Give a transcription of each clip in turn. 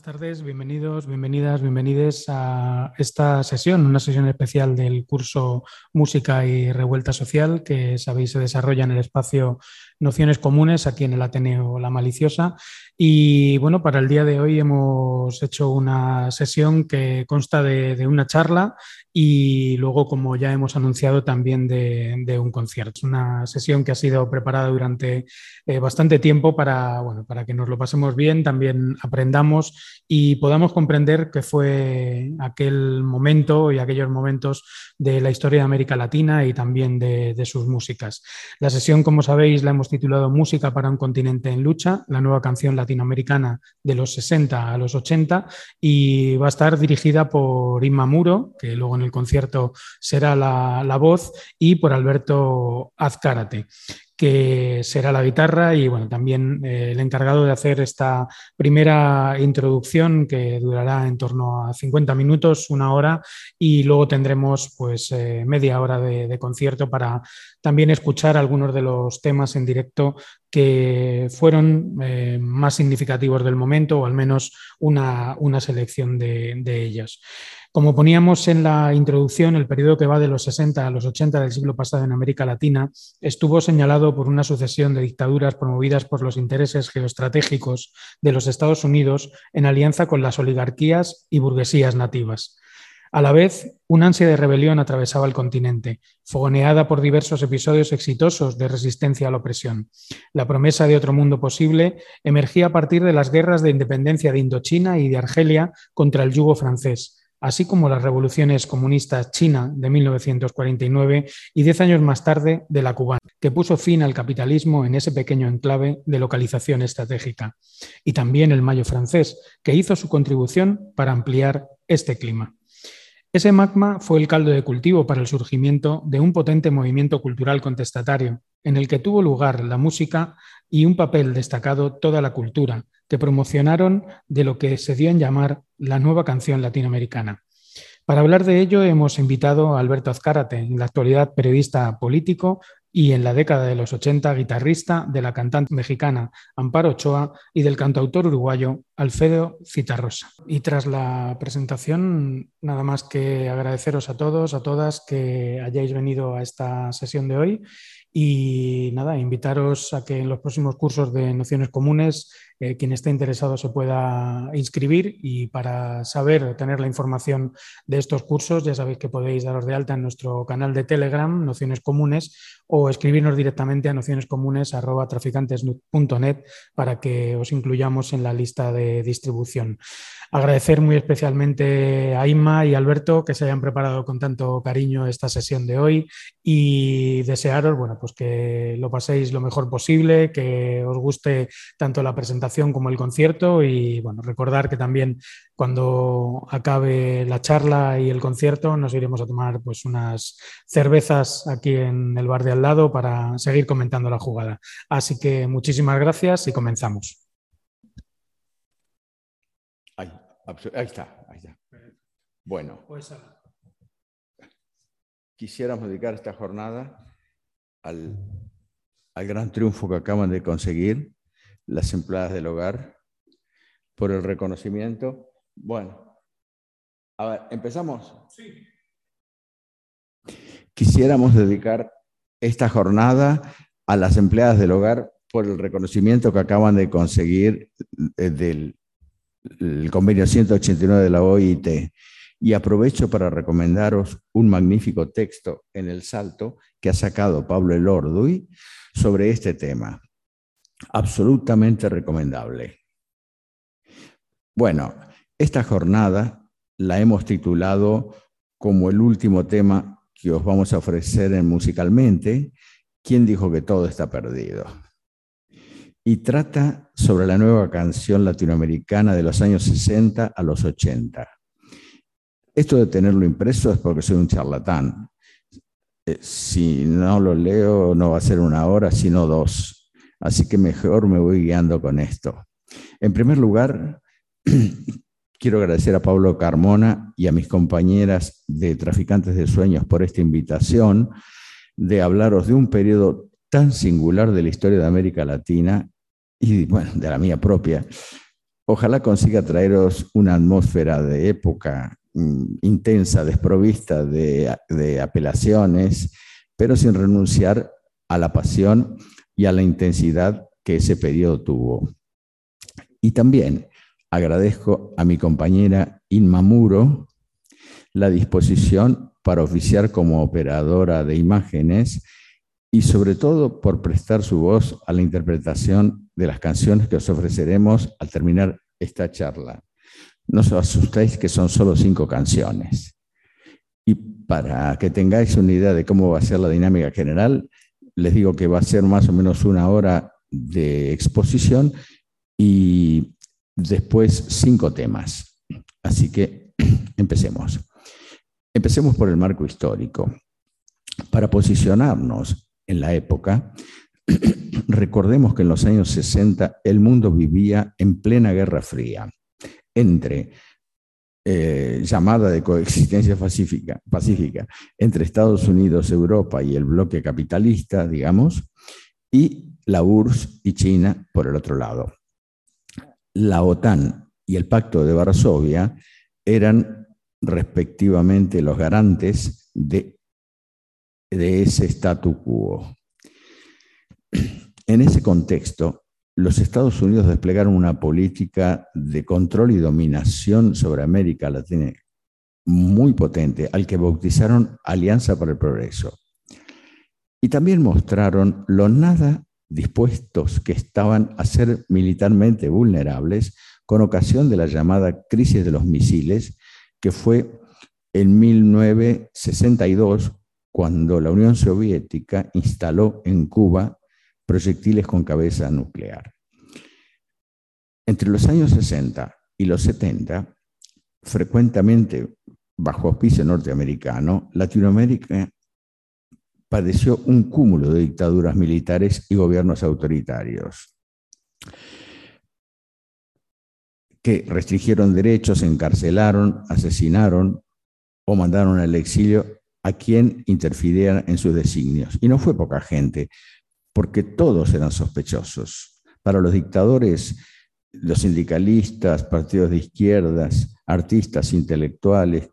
Buenas tardes, bienvenidos, bienvenidas, bienvenides a esta sesión, una sesión especial del curso Música y Revuelta Social que sabéis se desarrolla en el espacio Nociones Comunes aquí en el Ateneo La Maliciosa. Y bueno, para el día de hoy hemos hecho una sesión que consta de, una charla y luego, como ya hemos anunciado, también de, un concierto. Es una sesión que ha sido preparada durante eh, bastante tiempo para, bueno, para que nos lo pasemos bien, también aprendamos y podamos comprender qué fue aquel momento y aquellos momentos de la historia de América Latina y también de, de sus músicas. La sesión, como sabéis, la hemos titulado Música para un continente en lucha, la nueva canción latinoamericana de los 60 a los 80 y va a estar dirigida por Inma Muro, que luego en el concierto será la, la voz, y por Alberto Azcárate que será la guitarra y bueno, también eh, el encargado de hacer esta primera introducción que durará en torno a 50 minutos, una hora, y luego tendremos pues eh, media hora de, concierto para también escuchar algunos de los temas en directo que fueron eh, más significativos del momento o al menos una, selección de, de ellos. Como poníamos en la introducción, el periodo que va de los 60 a los 80 del siglo pasado en América Latina estuvo señalado por una sucesión de dictaduras promovidas por los intereses geoestratégicos de los Estados Unidos en alianza con las oligarquías y burguesías nativas. A la vez, una ansia de rebelión atravesaba el continente, fogoneada por diversos episodios exitosos de resistencia a la opresión. La promesa de otro mundo posible emergía a partir de las guerras de independencia de Indochina y de Argelia contra el yugo francés, así como las revoluciones comunistas china de 1949 y diez años más tarde de la cubana, que puso fin al capitalismo en ese pequeño enclave de localización estratégica, y también el Mayo francés, que hizo su contribución para ampliar este clima. Ese magma fue el caldo de cultivo para el surgimiento de un potente movimiento cultural contestatario, en el que tuvo lugar la música y un papel destacado toda la cultura, que promocionaron de lo que se dio en llamar la nueva canción latinoamericana. Para hablar de ello hemos invitado a Alberto Azcárate, en la actualidad periodista político y en la década de los 80 guitarrista de la cantante mexicana Amparo Ochoa y del cantautor uruguayo Alfredo Citarrosa. Y tras la presentación, nada más que agradeceros a todos, a todas que hayáis venido a esta sesión de hoy y nada, invitaros a que en los próximos cursos de nociones comunes, eh, quien esté interesado se pueda inscribir y para saber, tener la información de estos cursos, ya sabéis que podéis daros de alta en nuestro canal de Telegram, Nociones Comunes, o escribirnos directamente a nocionescomunes.traficantes.net para que os incluyamos en la lista de distribución. Agradecer muy especialmente a Inma y Alberto que se hayan preparado con tanto cariño esta sesión de hoy y desearos, bueno, pues que lo paséis lo mejor posible, que os guste tanto la presentación como el concierto y bueno, recordar que también cuando acabe la charla y el concierto nos iremos a tomar pues unas cervezas aquí en el bar de al lado para seguir comentando la jugada. Así que muchísimas gracias y comenzamos. Ahí, está, ahí está. Bueno. Pues, quisiéramos dedicar esta jornada al, gran triunfo que acaban de conseguir las empleadas del hogar por el reconocimiento. Bueno, a ver, ¿empezamos? Sí. Quisiéramos dedicar esta jornada a las empleadas del hogar por el reconocimiento que acaban de conseguir eh, del convenio 189 de la OIT. Y aprovecho para recomendaros un magnífico texto en El Salto que ha sacado Pablo Elorduy sobre este tema. Absolutamente recomendable. Bueno, esta jornada la hemos titulado como el último tema que os vamos a ofrecer en musicalmente, ¿Quién dijo que todo está perdido? Y trata sobre la nueva canción latinoamericana de los años 60 a los 80. Esto de tenerlo impreso es porque soy un charlatán. eh, si no lo leo no va a ser una hora, sino dos. Así que mejor me voy guiando con esto. En primer lugar, quiero agradecer a Pablo Carmona y a mis compañeras de Traficantes de Sueños por esta invitación de hablaros de un periodo tan singular de la historia de América Latina y bueno, de la mía propia. Ojalá consiga traeros una atmósfera de época mm, intensa, desprovista de, de apelaciones, pero sin renunciar a la pasión y a la intensidad que ese periodo tuvo. Y también agradezco a mi compañera Inma Muro la disposición para oficiar como operadora de imágenes y sobre todo por prestar su voz a la interpretación de las canciones que os ofreceremos al terminar esta charla. No os asustéis que son solo cinco canciones. Y para que tengáis una idea de cómo va a ser la dinámica general, les digo que va a ser más o menos una hora de exposición y después cinco temas. Así que empecemos. Empecemos por el marco histórico. Para posicionarnos en la época, recordemos que en los años 60 el mundo vivía en plena Guerra Fría entre eh, llamada de coexistencia pacífica, pacífica entre Estados Unidos, Europa y el bloque capitalista, digamos, y la URSS y China por el otro lado. La OTAN y el Pacto de Varsovia eran respectivamente los garantes de ese statu quo. En ese contexto, los Estados Unidos desplegaron una política de control y dominación sobre América Latina muy potente, al que bautizaron Alianza para el Progreso. Y también mostraron lo nada dispuestos que estaban a ser militarmente vulnerables con ocasión de la llamada crisis de los misiles, que fue en 1962 cuando la Unión Soviética instaló en Cuba proyectiles con cabeza nuclear. Entre los años 60 y los 70, frecuentemente bajo auspicio norteamericano, Latinoamérica padeció un cúmulo de dictaduras militares y gobiernos autoritarios que restringieron derechos, encarcelaron, asesinaron o mandaron al exilio a quien interfiriera en sus designios. Y no fue poca gente, porque todos eran sospechosos. Para los dictadores, los sindicalistas, partidos de izquierdas, artistas intelectuales,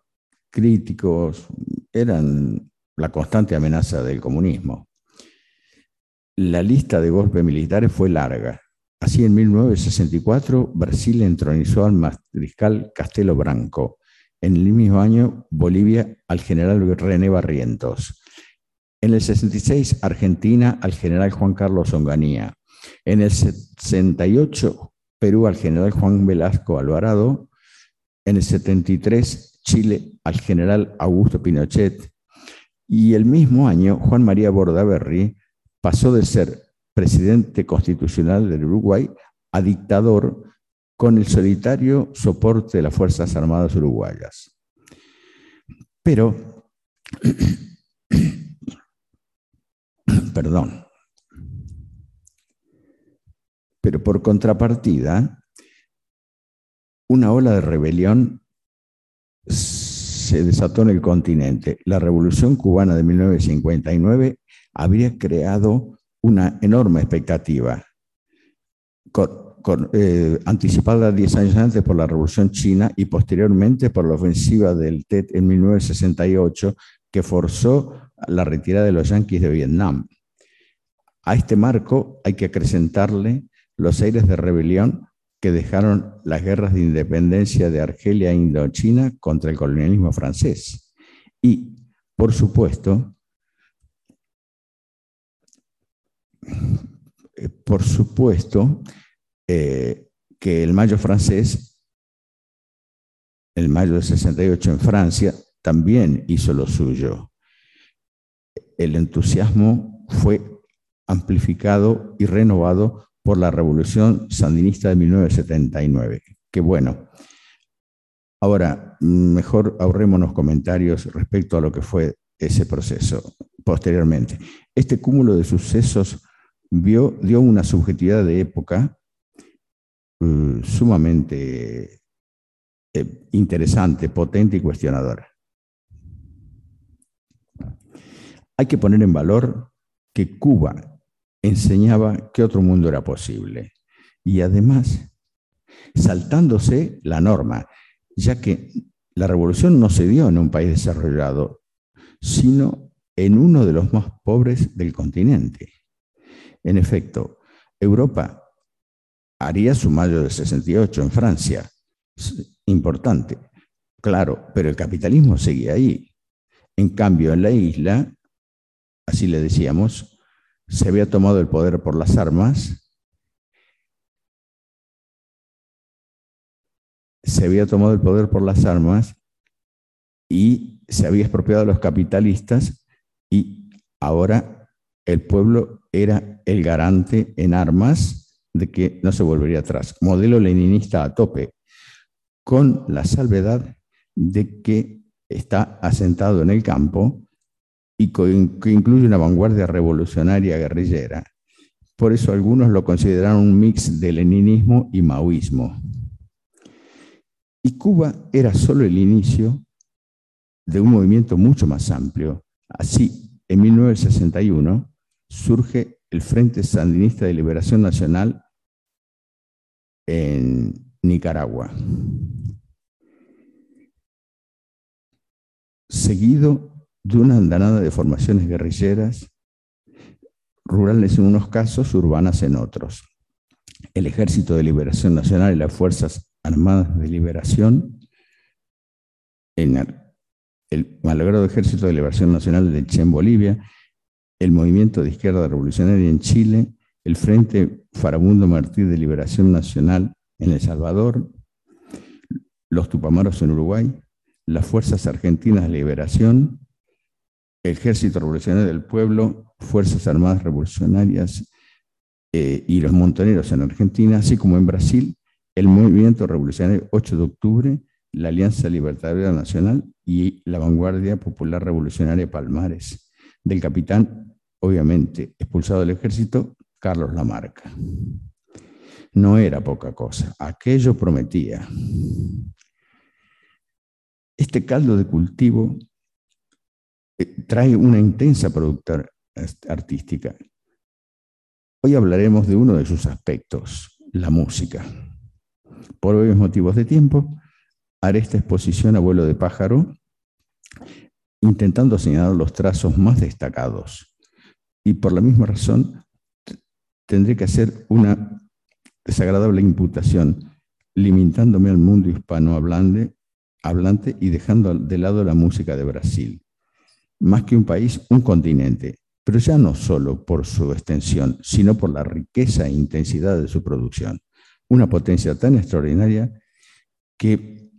críticos, eran la constante amenaza del comunismo. La lista de golpes militares fue larga. Así, en 1964, Brasil entronizó al mariscal Castelo Branco, en el mismo año, Bolivia al general René Barrientos. En el 66, Argentina al general Juan Carlos Onganía. En el 68, Perú al general Juan Velasco Alvarado. En el 73, Chile al general Augusto Pinochet. Y el mismo año, Juan María Bordaberry pasó de ser presidente constitucional del Uruguay a dictador con el solitario soporte de las Fuerzas Armadas Uruguayas. Pero, perdón, pero por contrapartida, una ola de rebelión se desató en el continente. La Revolución cubana de 1959 habría creado una enorme expectativa eh, anticipada 10 años antes por la Revolución China y posteriormente por la ofensiva del TET en 1968, que forzó la retirada de los yanquis de Vietnam. A este marco hay que acrecentarle los aires de rebelión que dejaron las guerras de independencia de Argelia e Indochina contra el colonialismo francés. Y, por supuesto, eh, por supuesto, eh, que el mayo francés, el mayo de 68 en Francia, también hizo lo suyo. El entusiasmo fue amplificado y renovado por la revolución sandinista de 1979. Qué bueno. Ahora, mejor ahorrémonos comentarios respecto a lo que fue ese proceso. posteriormente. Este cúmulo de sucesos dio una subjetividad de época eh, sumamente eh, interesante, potente y cuestionadora. Hay que poner en valor que Cuba enseñaba que otro mundo era posible y además saltándose la norma, ya que la revolución no se dio en un país desarrollado, sino en uno de los más pobres del continente. En efecto, Europa haría su mayo del 68 en Francia, importante, claro, pero el capitalismo seguía ahí. En cambio, en la isla, así le decíamos, se había tomado el poder por las armas, se había tomado el poder por las armas y se había expropiado a los capitalistas y ahora el pueblo era el garante en armas de que no se volvería atrás. Modelo leninista a tope con la salvedad de que está asentado en el campo y que incluye una vanguardia revolucionaria guerrillera. Por eso algunos lo consideraron un mix de leninismo y maoísmo. Y Cuba era solo el inicio de un movimiento mucho más amplio. Así, en 1961 surge el Frente Sandinista de Liberación Nacional en Nicaragua. Seguido de una andanada de formaciones guerrilleras, rurales en unos casos, urbanas en otros. El Ejército de Liberación Nacional y las Fuerzas Armadas de Liberación, en el malogrado Ejército de Liberación Nacional de Che en Bolivia, el Movimiento de Izquierda Revolucionaria en Chile, el Frente Farabundo Martí de Liberación Nacional en El Salvador, los Tupamaros en Uruguay, las Fuerzas Argentinas de Liberación, el Ejército Revolucionario del Pueblo, Fuerzas Armadas Revolucionarias eh, y los montoneros en Argentina, así como en Brasil, el Movimiento Revolucionario 8 de Octubre, la Alianza Libertadora Nacional y la Vanguardia Popular Revolucionaria Palmares, del capitán, obviamente, expulsado del ejército, Carlos Lamarca no era poca cosa, aquello prometía. Este caldo de cultivo trae una intensa producción artística. Hoy hablaremos de uno de sus aspectos, la música. Por obvios motivos de tiempo, haré esta exposición a vuelo de pájaro, intentando señalar los trazos más destacados. Y por la misma razón, tendré que hacer una desagradable imputación, limitándome al mundo hispanohablante hablante y dejando de lado la música de Brasil. Más que un país, un continente, pero ya no solo por su extensión, sino por la riqueza e intensidad de su producción. Una potencia tan extraordinaria que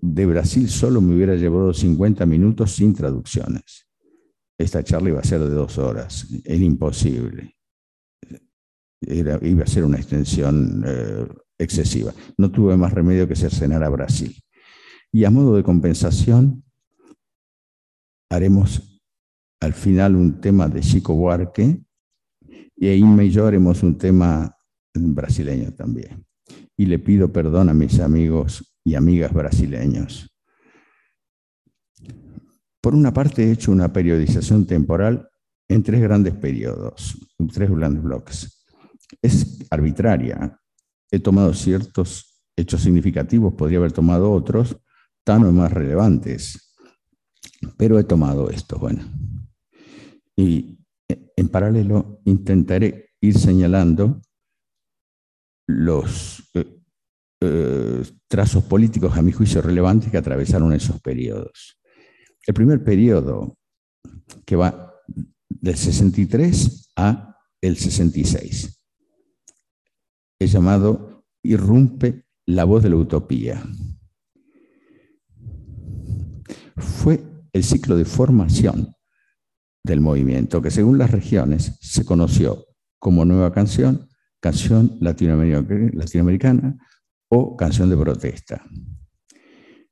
de, Brasil solo me hubiera llevado 50 minutos sin traducciones. Esta charla iba a ser de dos horas, era imposible iba a ser una extensión eh, excesiva. No tuve más remedio que cercenar a Brasil. Y a modo de compensación, haremos al final un tema de Chico Buarque y en yo haremos un tema brasileño también. Y le pido perdón a mis amigos y amigas brasileños. Por una parte, he hecho una periodización temporal en tres grandes periodos, tres grandes bloques es arbitraria. He tomado ciertos hechos significativos, podría haber tomado otros, tan o más relevantes, pero he tomado estos, bueno. Y en paralelo intentaré ir señalando los eh, eh, trazos políticos, a mi juicio, relevantes que atravesaron esos periodos. El primer periodo, que va del 63 a el 66 es llamado Irrumpe la voz de la utopía. Fue el ciclo de formación del movimiento que según las regiones se conoció como nueva canción, canción latinoamericana o canción de protesta.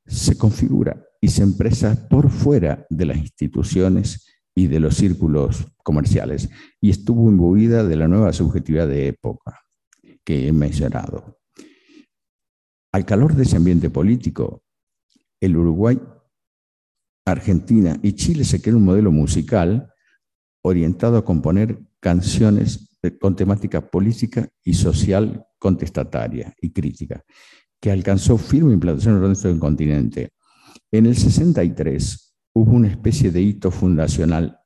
se configura y se empresa por fuera de las instituciones y de los círculos comerciales y estuvo imbuida de la nueva subjetividad de época que he mencionado. Al calor de ese ambiente político, el Uruguay, Argentina y Chile se creó un modelo musical orientado a componer canciones con temática política y social contestataria y crítica, que alcanzó firme implantación en el resto del continente. En el 63 hubo una especie de hito fundacional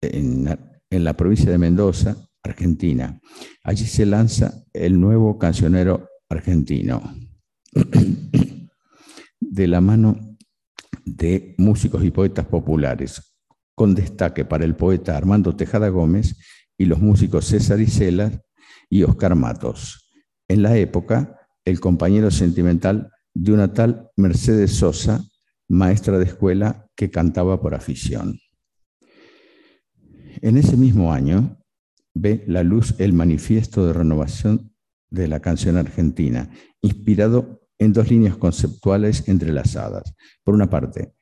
en, en la provincia de Mendoza, Argentina. Allí se lanza el nuevo cancionero argentino de la mano de músicos y poetas populares, con destaque para el poeta Armando Tejada Gómez y los músicos César Isela y Oscar Matos. En la época, el compañero sentimental de una tal Mercedes Sosa, maestra de escuela que cantaba por afición. En ese mismo año ve la luz el manifiesto de renovación de la canción argentina, inspirado en dos líneas conceptuales entrelazadas. Por una parte,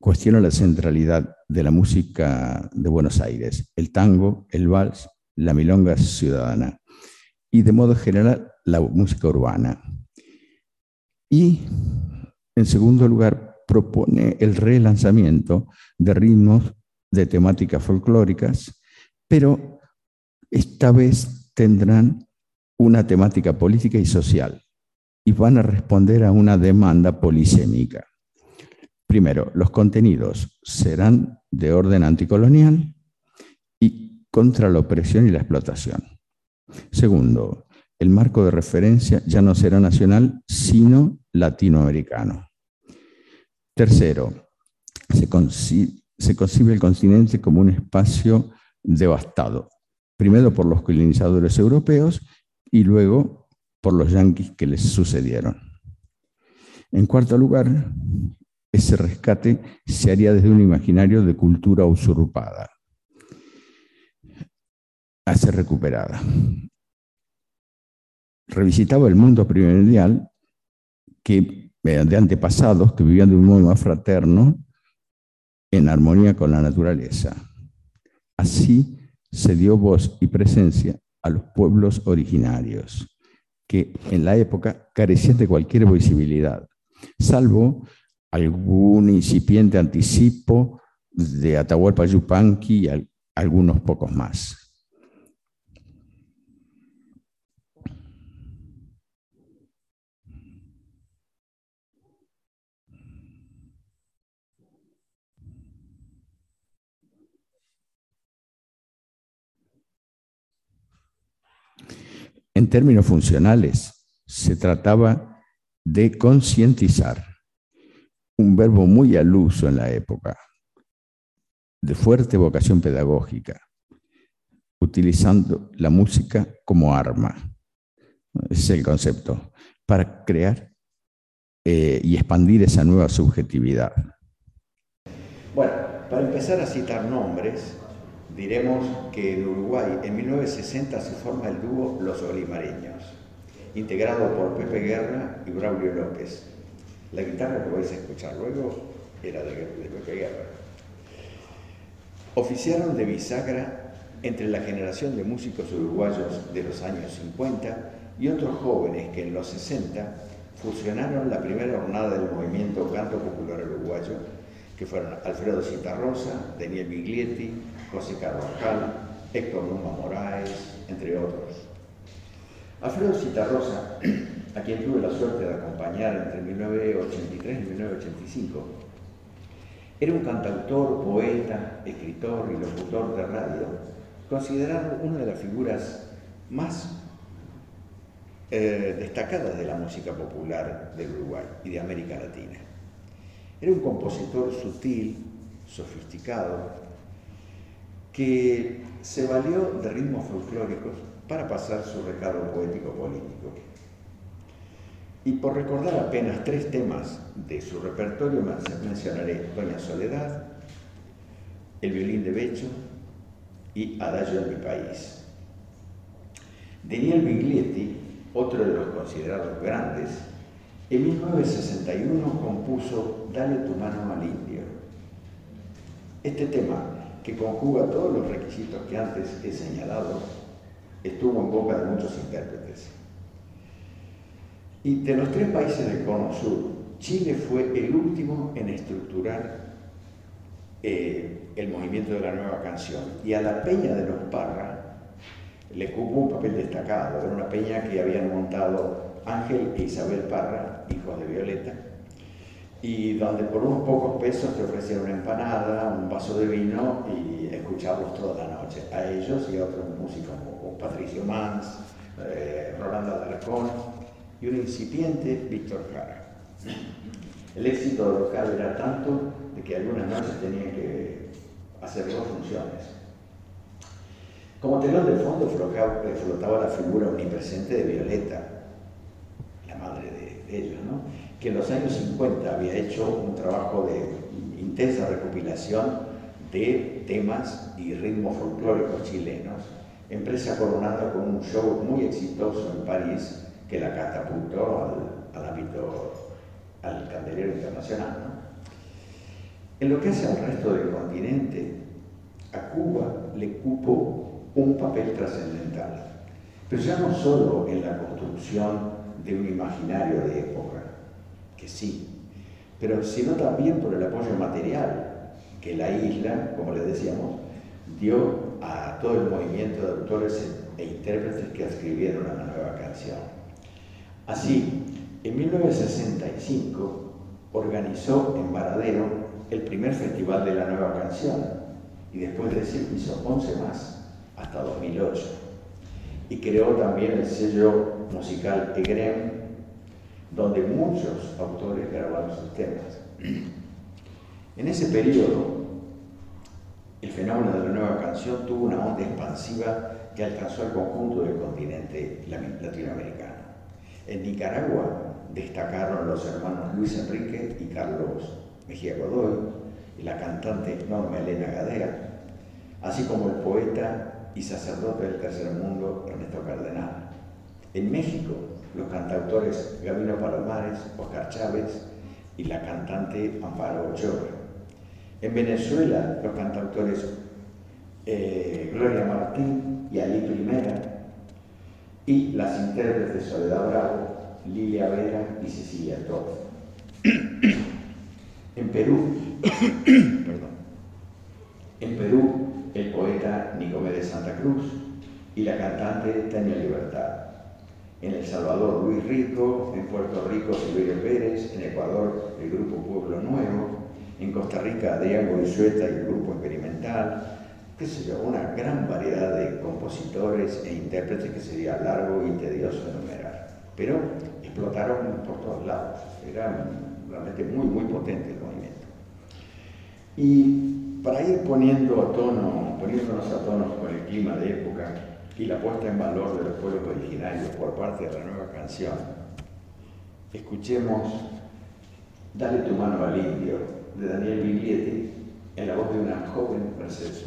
cuestiona la centralidad de la música de Buenos Aires, el tango, el vals, la milonga ciudadana y de modo general la música urbana. Y, en segundo lugar, propone el relanzamiento de ritmos de temáticas folclóricas, pero esta vez tendrán una temática política y social y van a responder a una demanda polisémica. Primero, los contenidos serán de orden anticolonial y contra la opresión y la explotación. Segundo, el marco de referencia ya no será nacional, sino latinoamericano. Tercero, se, concibe el continente como un espacio devastado, primero por los colonizadores europeos y luego por los yanquis que les sucedieron. En cuarto lugar, ese rescate se haría desde un imaginario de cultura usurpada, a ser recuperada. Revisitaba el mundo primordial que, de antepasados que vivían de un modo más fraterno, en armonía con la naturaleza. Así se dio voz y presencia a los pueblos originarios que en la época carecían de cualquier visibilidad, salvo algún incipiente anticipo de Atahualpa Yupanqui y algunos pocos más. En términos funcionales, se trataba de concientizar, un verbo muy al uso en la época, de fuerte vocación pedagógica, utilizando la música como arma. Es el concepto, para crear eh, y expandir esa nueva subjetividad. Bueno, para empezar a citar nombres, Diremos que en Uruguay en 1960 se forma el dúo Los Olimareños, integrado por Pepe Guerra y Braulio López. La guitarra que vais a escuchar luego era de, Pepe Guerra. Oficiaron de bisagra entre la generación de músicos uruguayos de los años 50 y otros jóvenes que en los 60 fusionaron la primera jornada del movimiento Canto Popular Uruguayo, que fueron Alfredo Citarrosa, Daniel Biglietti, José Carvajal, Héctor Numa Moraes, entre otros. Alfredo Citarrosa, a quien tuve la suerte de acompañar entre 1983 y 1985, era un cantautor, poeta, escritor y locutor de radio, considerado una de las figuras más eh, destacadas de la música popular del Uruguay y de América Latina. Era un compositor sutil, sofisticado, que se valió de ritmos folclóricos para pasar su recado poético político. Y por recordar apenas tres temas de su repertorio, mencionaré Doña Soledad, El violín de Becho y Adagio de mi país. Daniel Biglietti, otro de los considerados grandes, En 1961 compuso Dale tu mano al indio. Este tema, que conjuga todos los requisitos que antes he señalado, estuvo en boca de muchos intérpretes. Y de los tres países del Cono Sur, Chile fue el último en estructurar eh, el movimiento de la nueva canción. Y a la Peña de los Parra le cupo un papel destacado. Era una peña que habían montado Ángel e Isabel Parra, hijos de Violeta, y donde por unos pocos pesos te ofrecían una empanada, un vaso de vino y escucharlos toda la noche, a ellos y a otros músicos como Patricio Mans, eh, Rolando Alarcón y un incipiente Víctor Jara. El éxito local era tanto de que algunas noches tenían que hacer dos funciones. Como telón de fondo flotaba la figura omnipresente de Violeta, la madre de, ellos, que en los años 50 había hecho un trabajo de intensa recopilación de temas y ritmos folclóricos chilenos, empresa coronada con un show muy exitoso en París que la catapultó al, ámbito, al candelero internacional. En lo que hace al resto del continente, a Cuba le cupo un papel trascendental, pero ya no solo en la construcción de un imaginario de época, que sí, pero sino también por el apoyo material que la isla, como les decíamos, dio a todo el movimiento de autores e intérpretes que escribieron la nueva canción. Así, en 1965 organizó en Varadero el primer festival de la nueva canción y después de ese hizo 11 más, hasta 2008. Y creó también el sello musical EGREM, donde muchos autores grabaron sus temas. En ese periodo, el fenómeno de la nueva canción tuvo una onda expansiva que alcanzó al conjunto del continente latinoamericano. En Nicaragua destacaron los hermanos Luis Enrique y Carlos Mejía Godoy y la cantante Norma Elena Gadea, así como el poeta y sacerdote del tercer mundo Ernesto Cardenal. En México, los cantautores Gabino Palomares, Oscar Chávez y la cantante Amparo Ochoa. En Venezuela, los cantautores eh, Gloria Martín y Ali Primera y las intérpretes Soledad Bravo, Lilia Vera y Cecilia Torres. en Perú, en Perú, el poeta Nicomé de Santa Cruz y la cantante Tania Libertad. En El Salvador, Luis Rico, en Puerto Rico, Silverio Pérez, en Ecuador, el grupo Pueblo Nuevo, en Costa Rica, Adrián Goizueta y el grupo Experimental, qué sé yo, una gran variedad de compositores e intérpretes que sería largo y tedioso enumerar. Pero explotaron por todos lados, era realmente muy, muy potente el movimiento. Y para ir poniendo tono, poniéndonos a tono con el clima de época y la puesta en valor de los pueblos originarios por parte de la nueva canción, escuchemos Dale tu mano al indio de Daniel Viglietti en la voz de una joven Mercedes.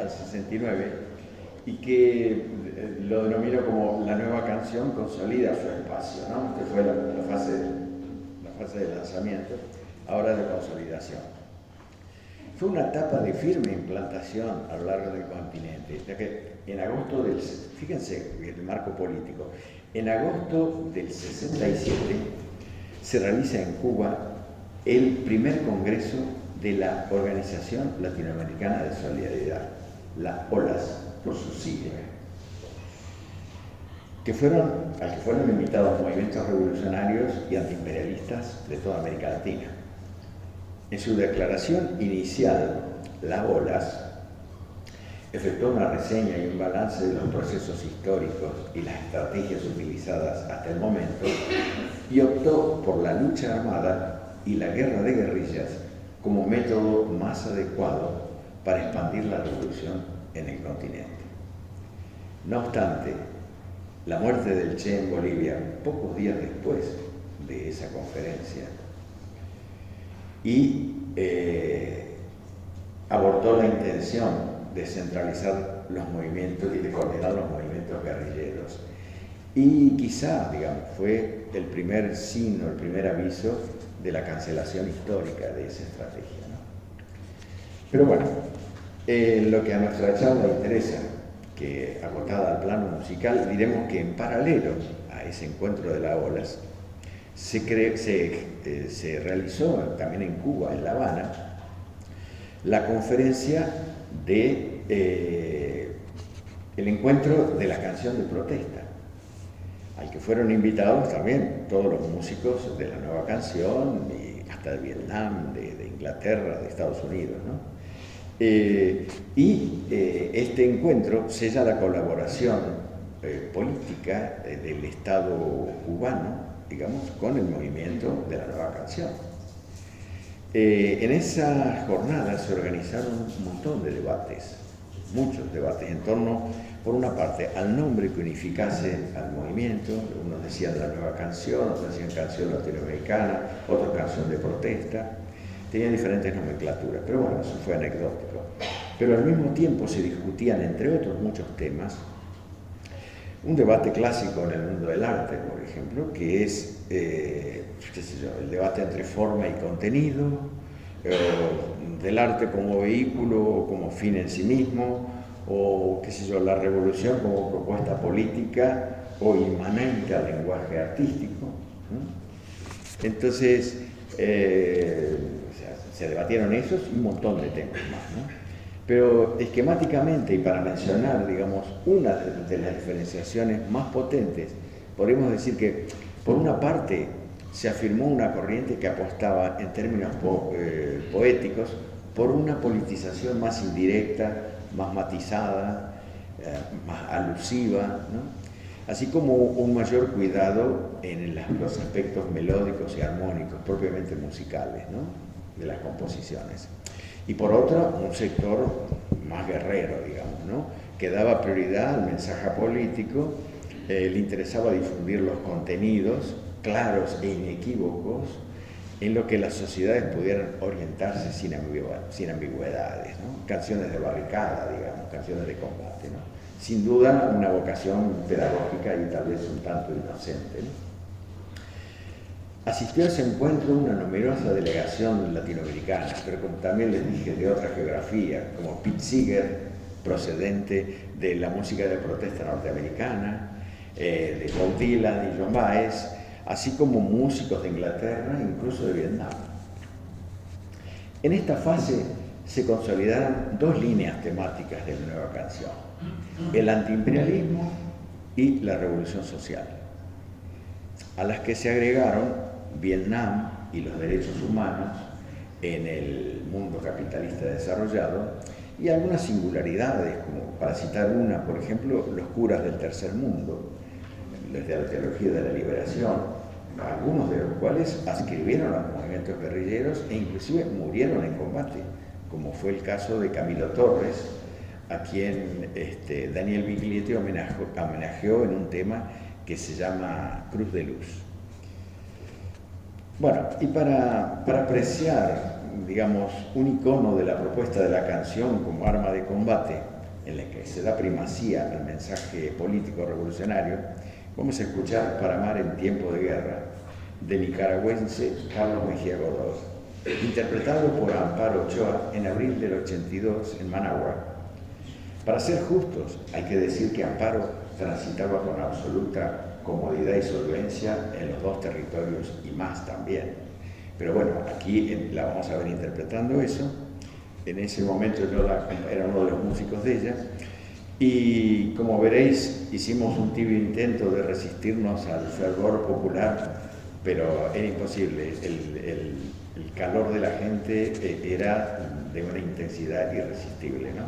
Al 69 y que eh, lo denomino como la nueva canción consolida su espacio, ¿no? que fue la, fase, la fase de lanzamiento, ahora de consolidación. Fue una etapa de firme implantación a lo largo del continente, ya que en agosto del, fíjense el marco político, en agosto del 67 se realiza en Cuba el primer congreso de la Organización Latinoamericana de Solidaridad, la OLAS por su sigla, al que fueron invitados movimientos revolucionarios y antiimperialistas de toda América Latina. En su declaración inicial, la OLAS efectuó una reseña y un balance de los procesos históricos y las estrategias utilizadas hasta el momento y optó por la lucha armada y la guerra de guerrillas como método más adecuado para expandir la revolución en el continente. No obstante, la muerte del Che en Bolivia, pocos días después de esa conferencia, y eh, abortó la intención de centralizar los movimientos y de coordinar los movimientos guerrilleros. Y quizá, digamos, fue el primer signo, el primer aviso de la cancelación histórica de esa estrategia. Pero bueno, eh, lo que a nuestra charla interesa, que agotada al plano musical, diremos que en paralelo a ese encuentro de las olas, se, eh, se, realizó también en Cuba, en La Habana, la conferencia de eh, el encuentro de la canción de protesta al que fueron invitados también todos los músicos de la nueva canción, hasta de Vietnam, de, Inglaterra, de Estados Unidos. Eh, y eh, este encuentro sella la colaboración eh, política del Estado cubano, digamos, con el movimiento de la nueva canción. En esa jornada se organizaron un montón de debates, muchos debates en torno por una parte, al nombre que unificase al movimiento, unos decían la nueva canción, otros decían canción latinoamericana, otros canción de protesta, tenían diferentes nomenclaturas, pero bueno, eso fue anecdótico. Pero al mismo tiempo se discutían, entre otros muchos temas, un debate clásico en el mundo del arte, por ejemplo, que es eh, el debate entre forma y contenido, eh, del arte como vehículo o como fin en sí mismo, o qué sé yo, la revolución como propuesta política o inmanente al lenguaje artístico. Entonces, eh, se debatieron esos y un montón de temas más. Pero esquemáticamente, y para mencionar, digamos, una de, las diferenciaciones más potentes, podríamos decir que, por una parte, se afirmó una corriente que apostaba en términos eh, poéticos por una politización más indirecta más matizada, eh, más alusiva, así como un mayor cuidado en los aspectos melódicos y armónicos, propiamente musicales, de las composiciones. Y por otra, un sector más guerrero, digamos, que daba prioridad al mensaje político, eh, le interesaba difundir los contenidos claros e inequívocos en lo que las sociedades pudieran orientarse sin, ambigüedades, canciones de barricada, digamos, canciones de combate. Sin duda una vocación pedagógica y tal vez un tanto inocente. Asistió a ese encuentro una numerosa delegación latinoamericana, pero como también les dije, de otra geografía, como Pete Seeger, procedente de la música de protesta norteamericana, eh, de Bob Dylan y John Baez, así como músicos de Inglaterra e incluso de Vietnam. En esta fase se consolidaron dos líneas temáticas de la nueva canción, el antiimperialismo y la revolución social, a las que se agregaron Vietnam y los derechos humanos en el mundo capitalista desarrollado y algunas singularidades, como para citar una, por ejemplo, los curas del tercer mundo, desde la teología de la liberación, algunos de los cuales ascribieron a los movimientos guerrilleros e inclusive murieron en combate, como fue el caso de Camilo Torres, a quien este, Daniel Biglietti homenajeó, en un tema que se llama Cruz de Luz. Bueno, y para, apreciar, digamos, un icono de la propuesta de la canción como arma de combate, en la que se da primacía al mensaje político revolucionario, Vamos a escuchar Para amar en tiempo de guerra, de nicaragüense Carlos Mejía Godoy, interpretado por Amparo Ochoa en abril del 82 en Managua. Para ser justos, hay que decir que Amparo transitaba con absoluta comodidad y solvencia en los dos territorios más también. Pero bueno, aquí la vamos a ver interpretando eso. En ese momento yo era uno de los músicos de ella y como veréis, hicimos un tibio intento de resistirnos al fervor popular, pero era imposible. El, calor de la gente eh, era de una intensidad irresistible. ¿no?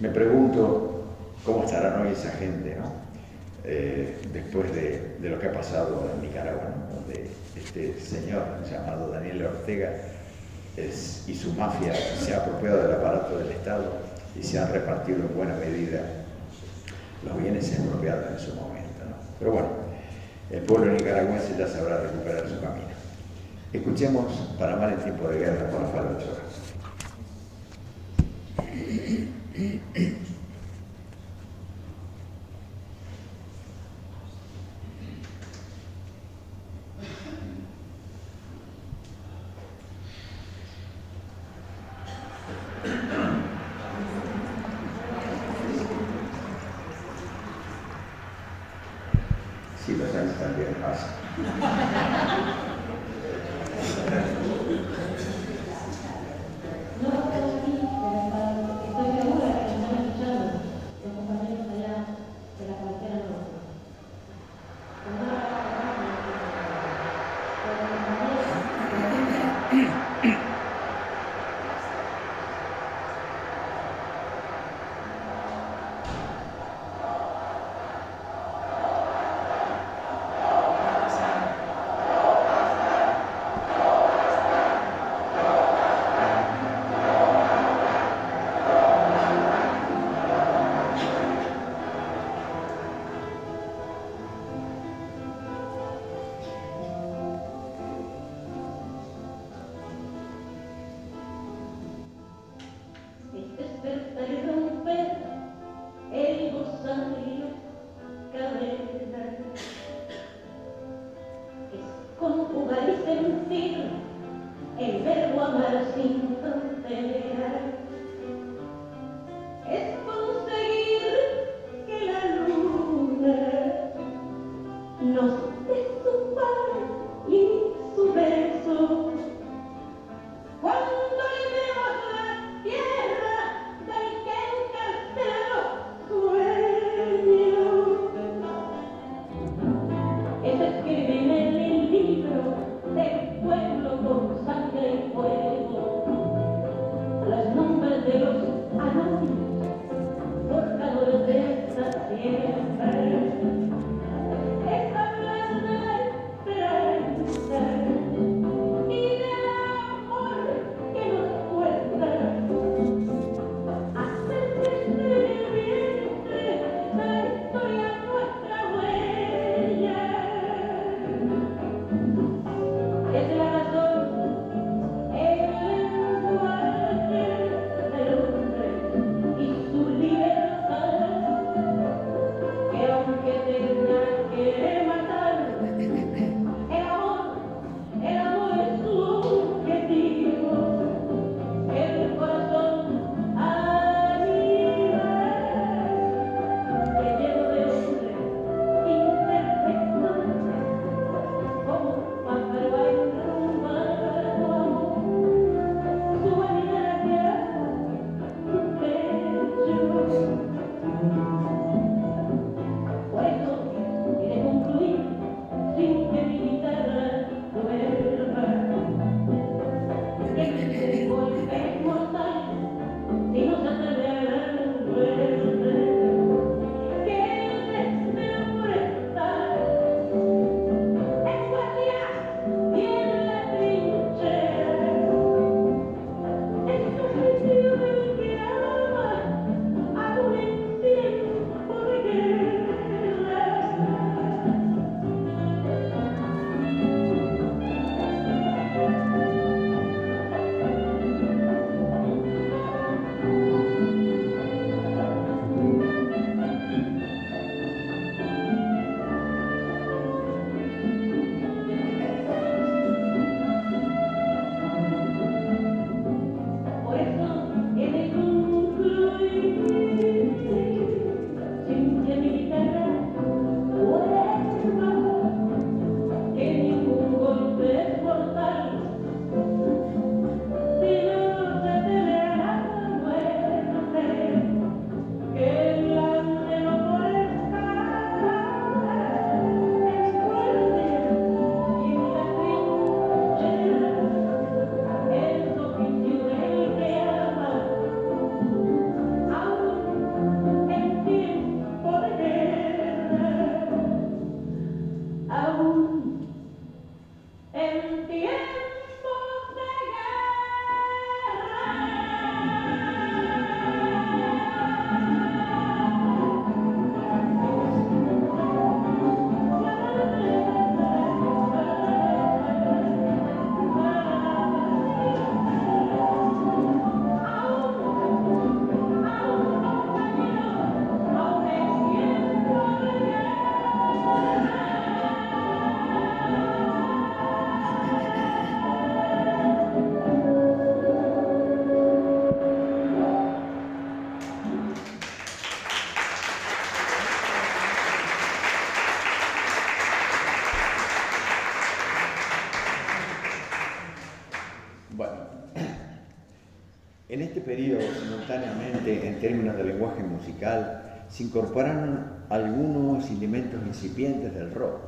Me pregunto cómo estarán hoy esa gente, ¿no? Eh, después de, lo que ha pasado en Nicaragua, donde este señor llamado Daniel Ortega y su mafia se ha apropiado del aparato del Estado y se han repartido en buena medida los bienes expropiados en su momento. ¿no? Pero bueno, el pueblo nicaragüense ya sabrá recuperar su camino. Escuchemos Panamá en tiempo de guerra por Rafael Ochoa. Simultáneamente, en términos de lenguaje musical, se incorporaron algunos elementos incipientes del rock,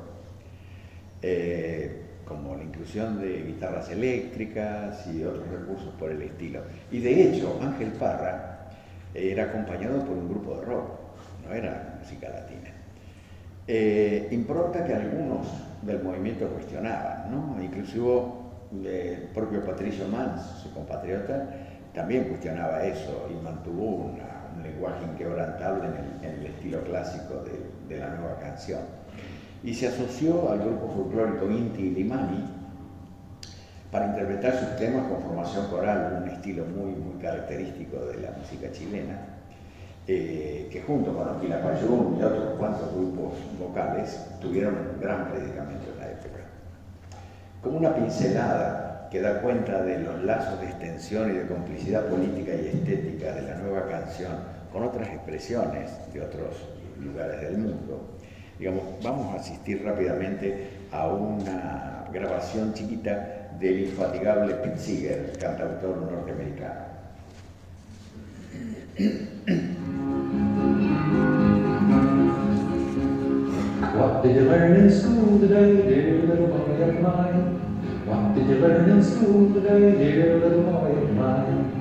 eh, como la inclusión de guitarras eléctricas y otros recursos por el estilo. Y de hecho, Ángel Parra era acompañado por un grupo de rock, no era música latina. Eh, impronta que algunos del movimiento cuestionaban, ¿no? inclusive el propio Patricio Mans, su compatriota, también cuestionaba eso y mantuvo un lenguaje inquebrantable en el, estilo clásico de, la nueva canción. Y se asoció al grupo folclórico Inti Limani para interpretar sus temas con formación coral, un estilo muy, muy característico de la música chilena, eh, que junto con Aquila Payún y otros cuantos grupos vocales tuvieron un gran predicamento en la época. Como una pincelada que da cuenta de los lazos de extensión y de complicidad política y estética de la nueva canción con otras expresiones de otros lugares del mundo, digamos, vamos a asistir rápidamente a una grabación chiquita del infatigable Pete Seeger, cantautor norteamericano. What did you learn in school today, dear little boy of mine? What did you learn in school today, dear little boy of mine?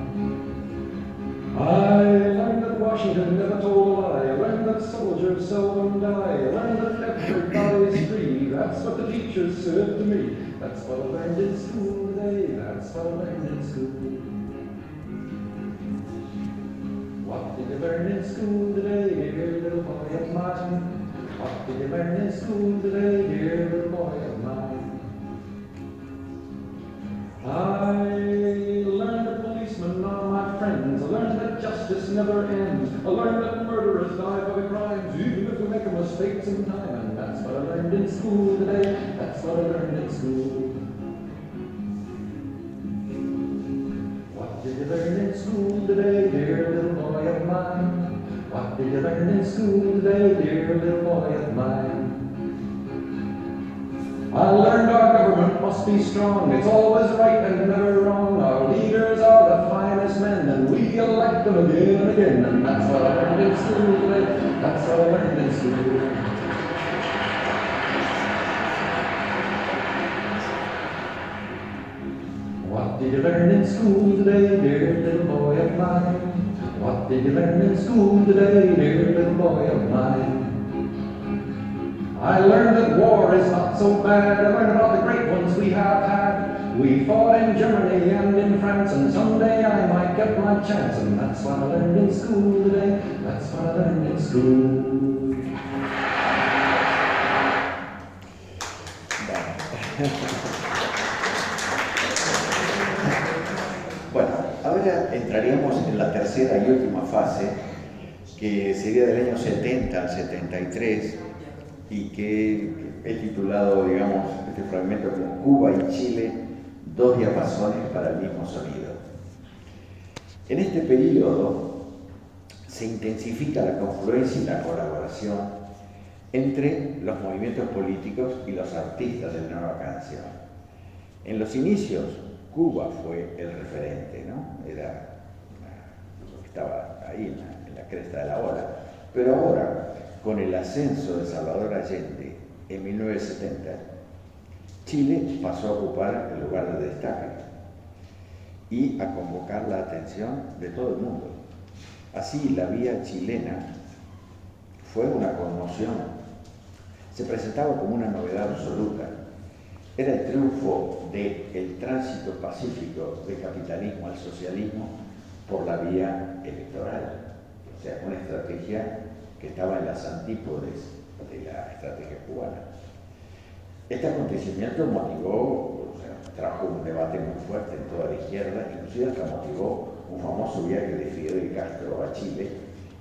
I learned that Washington never told a lie. I learned that soldiers seldom die. I learned that everybody's free. That's what the teachers said to me. That's what I learned in school today. That's what I learned in school. What did you learn in school today, dear little boy of mine? What did you learn in school today, dear little boy of mine? I learned that policemen are my friends. I learned that justice never ends. I learned that murderers die for the crimes, even if we make a mistake. And that's what I learned in school today. That's what I learned in school. What did you learn in school today, dear little boy of mine? What did you learn in school today, dear little boy of mine? I learned our must be strong. It's always right and never wrong. Our leaders are the finest men, and we elect them again and again. And that's what I learned in school. That's what I learned in school. What did you learn in school today, dear little boy of mine? What did you learn in school today, dear little boy of mine? I learned that war is not so bad. I learned about the great ones we have had. We fought in Germany and in France, and someday I might get my chance. And that's what I learned in school today. That's what I learned in school. Bueno, ahora entraríamos en la tercera y última fase, que sería del año 70 al 73, y que he titulado, digamos, este fragmento como Cuba y Chile, dos diapasones para el mismo sonido. En este periodo se intensifica la confluencia y la colaboración entre los movimientos políticos y los artistas de la nueva canción. En los inicios, Cuba fue el referente, ¿no? Era estaba ahí en la, en la cresta de la ola. Pero ahora, con el ascenso de Salvador Allende en 1970, Chile pasó a ocupar el lugar de destaque y a convocar la atención de todo el mundo. Así, la vía chilena fue una conmoción. Se presentaba como una novedad absoluta. Era el triunfo del tránsito pacífico del capitalismo al socialismo por la vía electoral. O sea, una estrategia que estaba en las antípodes de la estrategia cubana. Este acontecimiento motivó, trajo un debate muy fuerte en toda la izquierda, inclusive hasta motivó un famoso viaje de Fidel Castro a Chile,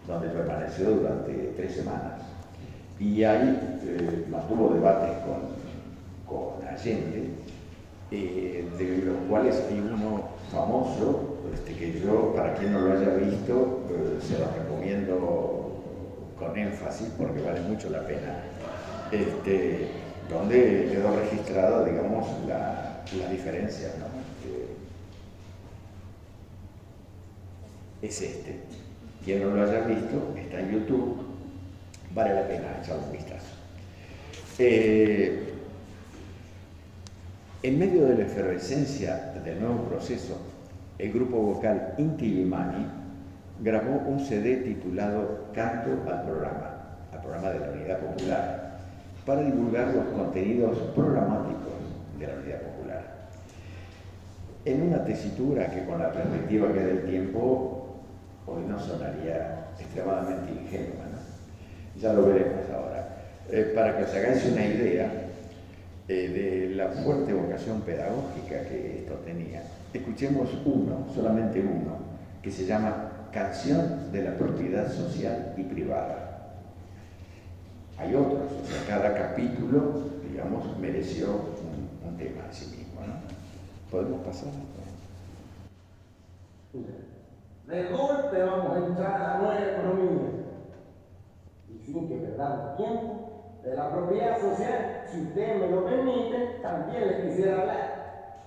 donde permaneció durante tres semanas. Y ahí eh, mantuvo debates con, con Allende, eh, de los cuales hay uno famoso, este, que yo, para quien no lo haya visto, eh, se lo recomiendo con énfasis, porque vale mucho la pena, este, donde quedó registrada, digamos, la, la diferencia. ¿no? es este. Quien no lo haya visto, está en YouTube, vale la pena echar un vistazo. Eh, en medio de la efervescencia del nuevo proceso, el grupo vocal Inti Limani grabó un CD titulado Canto al programa, al programa de la Unidad Popular, para divulgar los contenidos programáticos de la Unidad Popular. En una tesitura que con la perspectiva que del tiempo hoy no sonaría extremadamente ingenua. Ya lo veremos ahora. Eh, para que os hagáis una idea eh, de la fuerte vocación pedagógica que esto tenía, escuchemos uno, solamente uno, que se llama Canción de la Propiedad Social y Privada. Hay otros, o cada capítulo, digamos, mereció un, tema en sí mismo. ¿no? ¿Podemos pasar? De golpe vamos a entrar a la nueva economía. Y sin que perdamos tiempo, de la propiedad social, si usted me lo permite, también le quisiera hablar.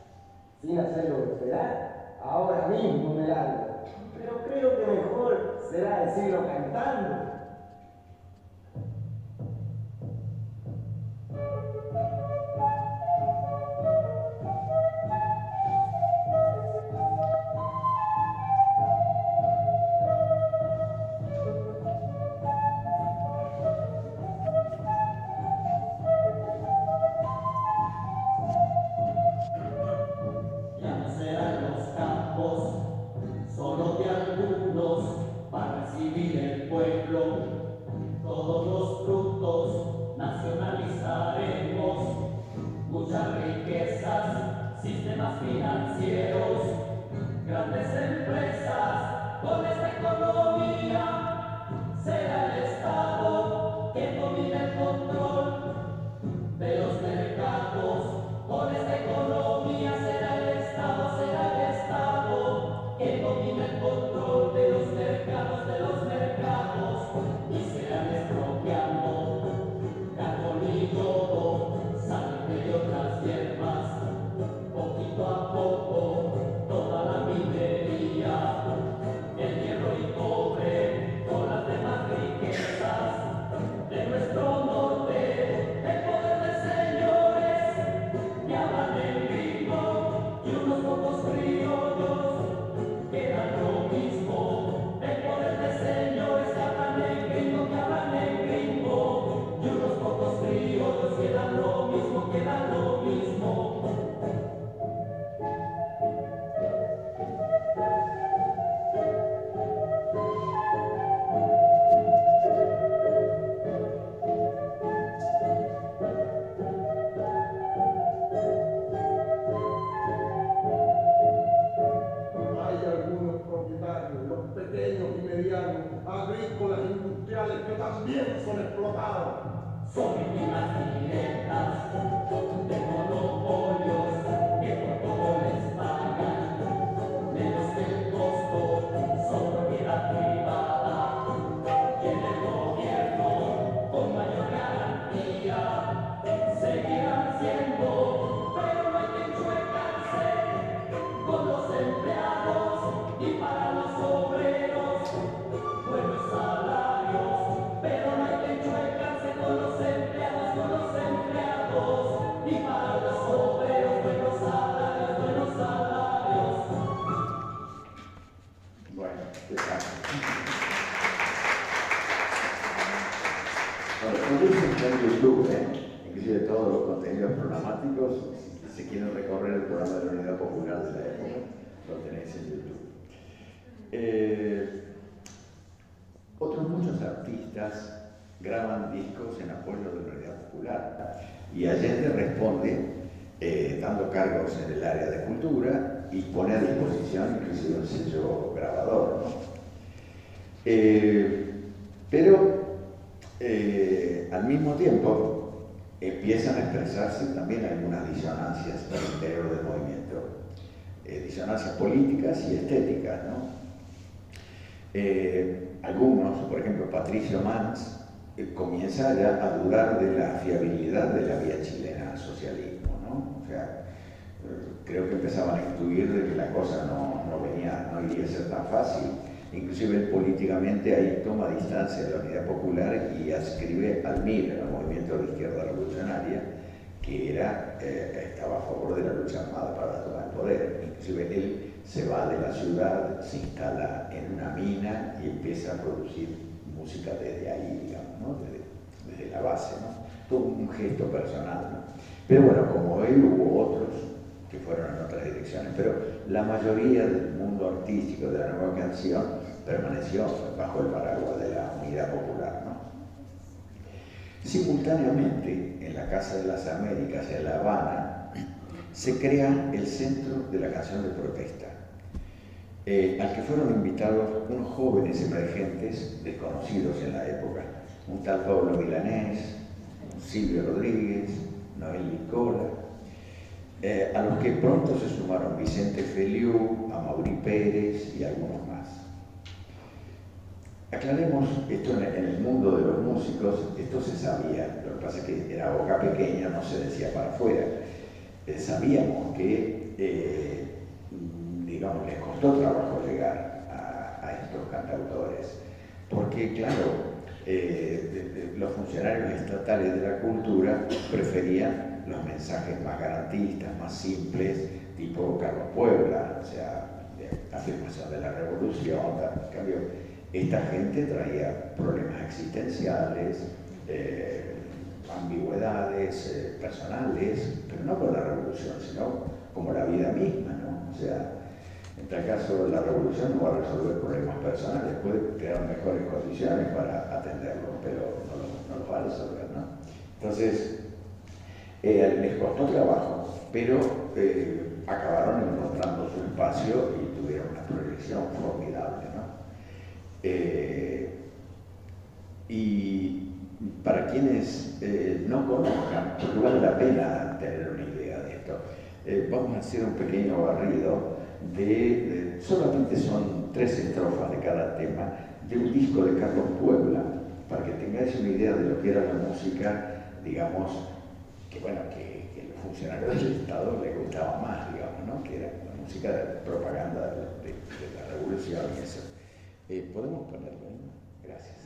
Sin hacerlo esperar, ahora mismo me largo. Pero creo que mejor será decirlo cantando. Empiezan a expresarse también algunas disonancias el interior del movimiento, disonancias políticas y estéticas. algunos, por ejemplo Patricio Mans, comienza ya a dudar de la fiabilidad de la vía chilena al socialismo, ¿no? O sea, creo que empezaban a intuir de que la cosa no, no venía, no iría a ser tan fácil. Inclusive políticamente ahí toma distancia de la Unidad Popular y ascribe al MIR, al Movimiento de Izquierda Revolucionaria, que era, eh, estaba a favor de la lucha armada para tomar el poder. Inclusive él se va de la ciudad, se instala en una mina y empieza a producir música desde ahí, digamos, desde, la base, ¿no? todo un gesto personal. Pero bueno, como él hubo otros que fueron en otras direcciones, pero la mayoría del mundo artístico de la nueva canción permaneció bajo el paraguas de la unidad popular. ¿no? Simultáneamente, en la Casa de las Américas, en La Habana, se crea el Centro de la Canción de Protesta, eh, al que fueron invitados unos jóvenes emergentes desconocidos en la época, un tal Pablo Milanés, Silvio Rodríguez, Noel Nicola, eh, a los que pronto se sumaron Vicente Feliu, Amaury Pérez y algunos más. Aclaremos, esto en el mundo de los músicos, esto se sabía, lo que pasa es que era boca pequeña, no se decía para afuera. Eh, sabíamos que, eh, digamos, les costó trabajo llegar a, estos cantautores, porque claro, los funcionarios estatales de la cultura preferían los mensajes más garantistas, más simples, tipo Carlos Puebla, o sea, afirmación de la revolución. En cambio, esta gente traía problemas existenciales, eh, ambigüedades eh, personales, pero no con la revolución, sino como la vida misma, ¿no? O sea, en tal caso, la revolución no va a resolver problemas personales, puede crear mejores condiciones para atenderlos, pero no los va a resolver. ¿no? Entonces, eh, les costó trabajo, pero eh, acabaron encontrando su espacio y tuvieron una proyección formidable. ¿no? Eh, y para quienes no conozcan, vale la pena tener una idea de esto, vamos a hacer un pequeño barrido de, solamente son tres estrofas de cada tema, de un disco de Carlos Puebla, para que tengáis una idea de lo que era la música, digamos, que bueno, que, los funcionarios del Estado les gustaba más, digamos, ¿no? que era la música de propaganda de, la revolución y eso. Eh, ¿Podemos ponerlo? Gracias.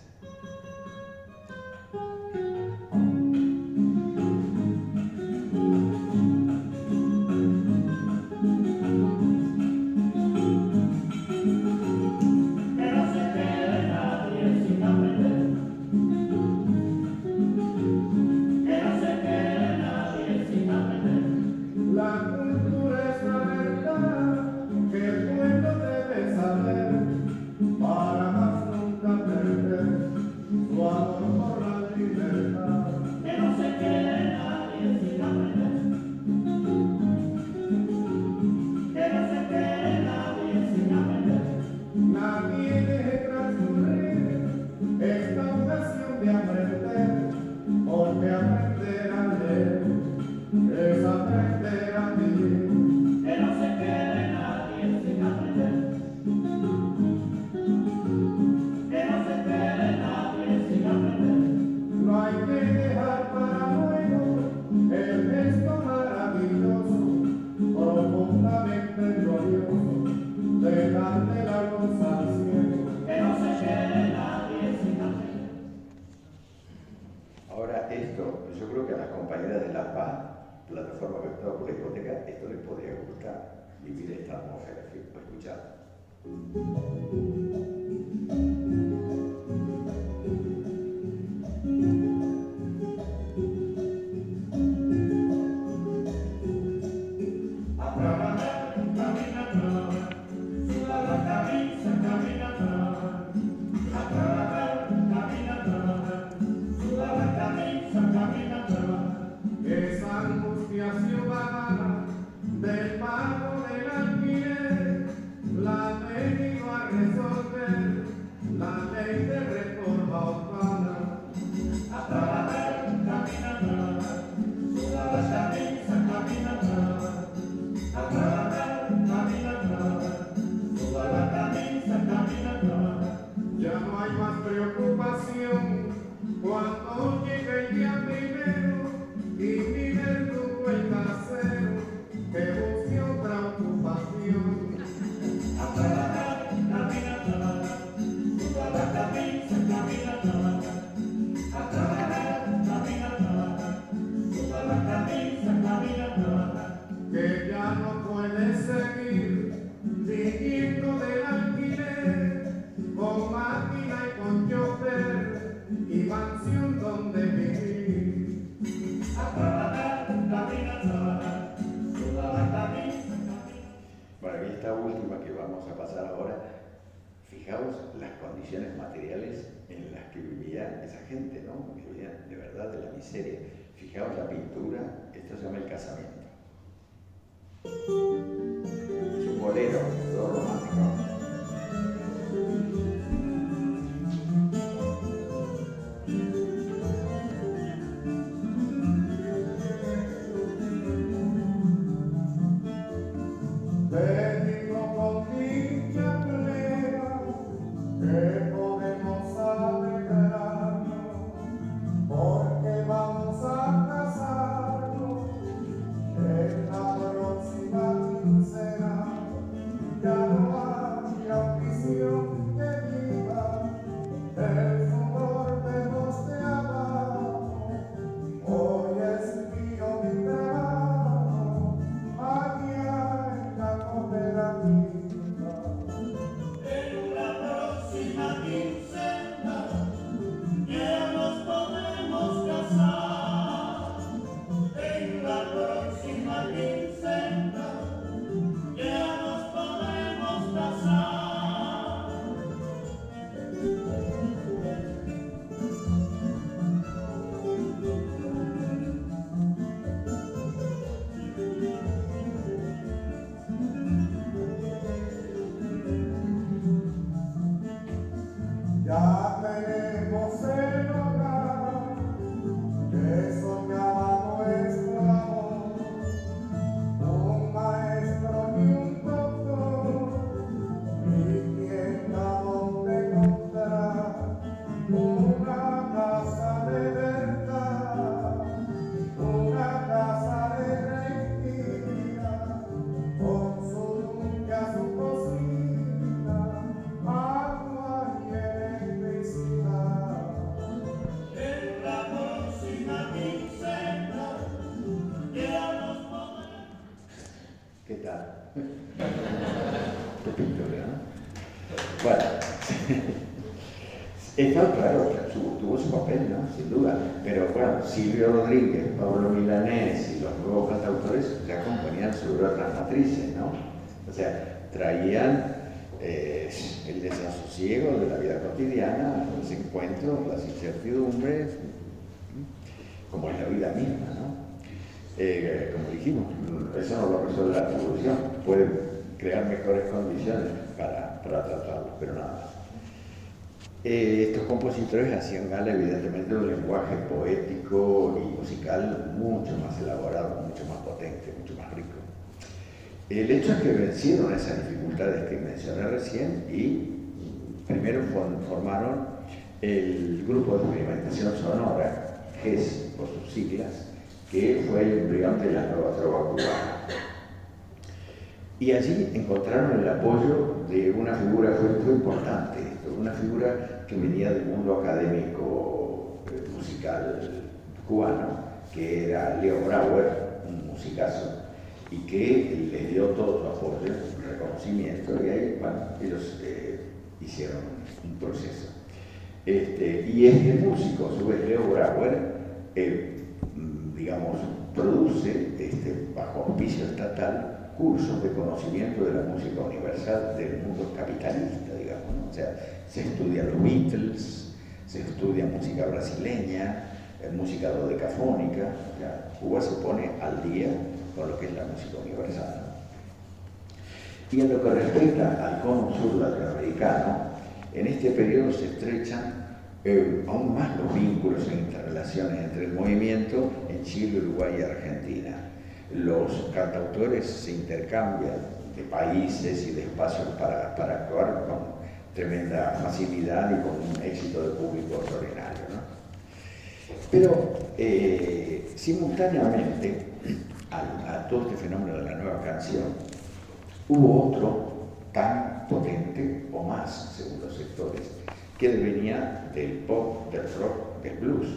Eh, como dijimos, eso no lo resuelve la revolución, puede crear mejores condiciones para, para tratarlo, pero nada más. Eh, estos compositores hacían gala evidentemente de un lenguaje poético y musical mucho más elaborado, mucho más potente, mucho más rico. El hecho es que vencieron esas dificultades que mencioné recién y primero formaron el Grupo de Experimentación Sonora, GES por sus siglas, que fue el embrión de la nueva trova cubana. Y allí encontraron el apoyo de una figura, fue importante una figura que venía del mundo académico eh, musical cubano, que era Leo Brauer, un musicazo, y que les dio todo su apoyo, reconocimiento, y ahí, bueno, ellos eh, hicieron un proceso. Este, y este músico, a su vez Leo Brauer, eh, digamos, produce, este, bajo auspicio estatal, cursos de conocimiento de la música universal del mundo capitalista, digamos. ¿no? O sea, se estudia los Beatles, se estudia música brasileña, eh, música dodecafónica, o sea, Cuba se pone al día con lo que es la música universal. Y en lo que respecta al cono sur latinoamericano, en este periodo se estrechan eh, aún más los vínculos e interrelaciones entre el movimiento en Chile, Uruguay y Argentina. Los cantautores se intercambian de países y de espacios para, actuar con tremenda facilidad y con un éxito de público extraordinario. ¿no? Pero eh, simultáneamente a todo este fenómeno de la nueva canción, hubo otro tan potente o más, según los sectores, que venía del pop, del rock, del blues.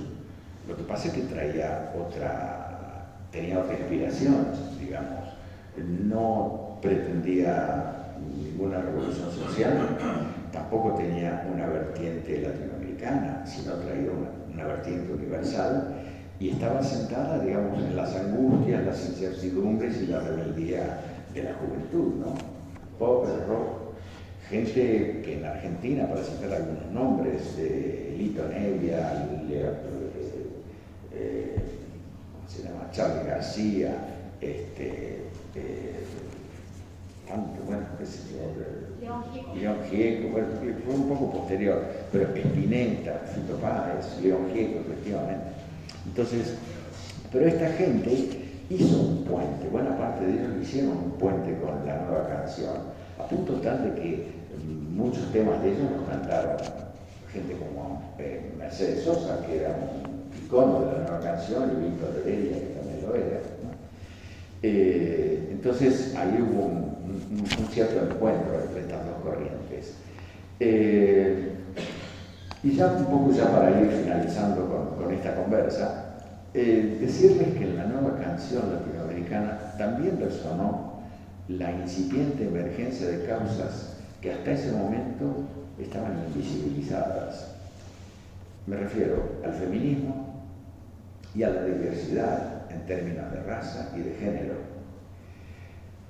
Lo que pasa es que traía otra, tenía otra inspiración, digamos. No pretendía ninguna revolución social, tampoco tenía una vertiente latinoamericana, sino traía una, una vertiente universal, y estaba sentada, digamos, en las angustias, las incertidumbres y la rebeldía de la juventud, ¿no? Pop, rock, gente que en Argentina, para citar algunos nombres, de Lito Nevia, eh, ¿cómo se llama? Charlie García, este, eh, tanto, bueno, qué sé yo, eh, León Gieco, bueno, fue un poco posterior, pero Espineta, Fito Páez, León Gieco, efectivamente. Entonces, pero esta gente hizo un puente, buena parte de ellos hicieron un puente con la nueva canción, a punto tal de que muchos temas de ellos los cantaron gente como eh, Mercedes Sosa, que era un icono de la nueva canción, y Víctor Heredia, que también lo era. Eh, entonces ahí hubo un, un- cierto encuentro entre estas dos corrientes. Eh, y ya un poco ya para ir finalizando con, esta conversa, decirles que en la nueva canción latinoamericana también resonó la incipiente emergencia de causas que hasta ese momento estaban invisibilizadas. Me refiero al feminismo y a la diversidad en términos de raza y de género,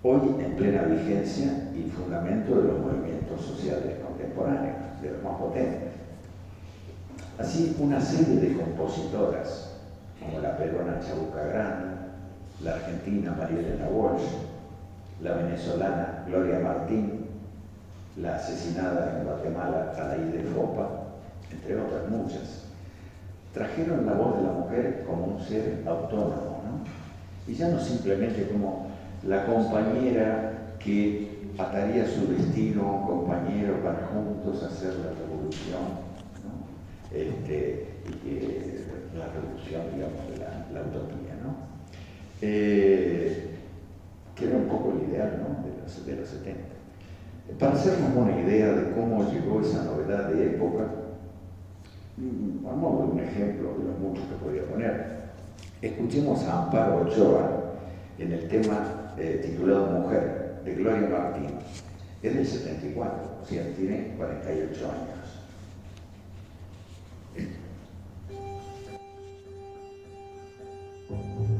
hoy en plena vigencia y fundamento de los movimientos sociales contemporáneos, de los más potentes. Así, una serie de compositoras, como la peruana Chabuca Grande, la argentina María Walsh, la venezolana Gloria Martín, la asesinada en Guatemala Alaide Fopa, entre otras muchas, trajeron la voz de la mujer como un ser autónomo, ¿no? Y ya no simplemente como la compañera que ataría su destino a un compañero para juntos hacer la revolución, ¿no? Este, la revolución, digamos, de la, la utopía, ¿no? Eh, que era un poco el ideal, ¿no? De los, de los 70. Para hacernos una idea de cómo llegó esa novedad de época, mm, a un ejemplo de los muchos que podría poner, escuchemos a Amparo Ochoa en el tema eh, titulado Mujer, de Gloria Martín. Es del 74, o sea, tiene 48 años. Mujer,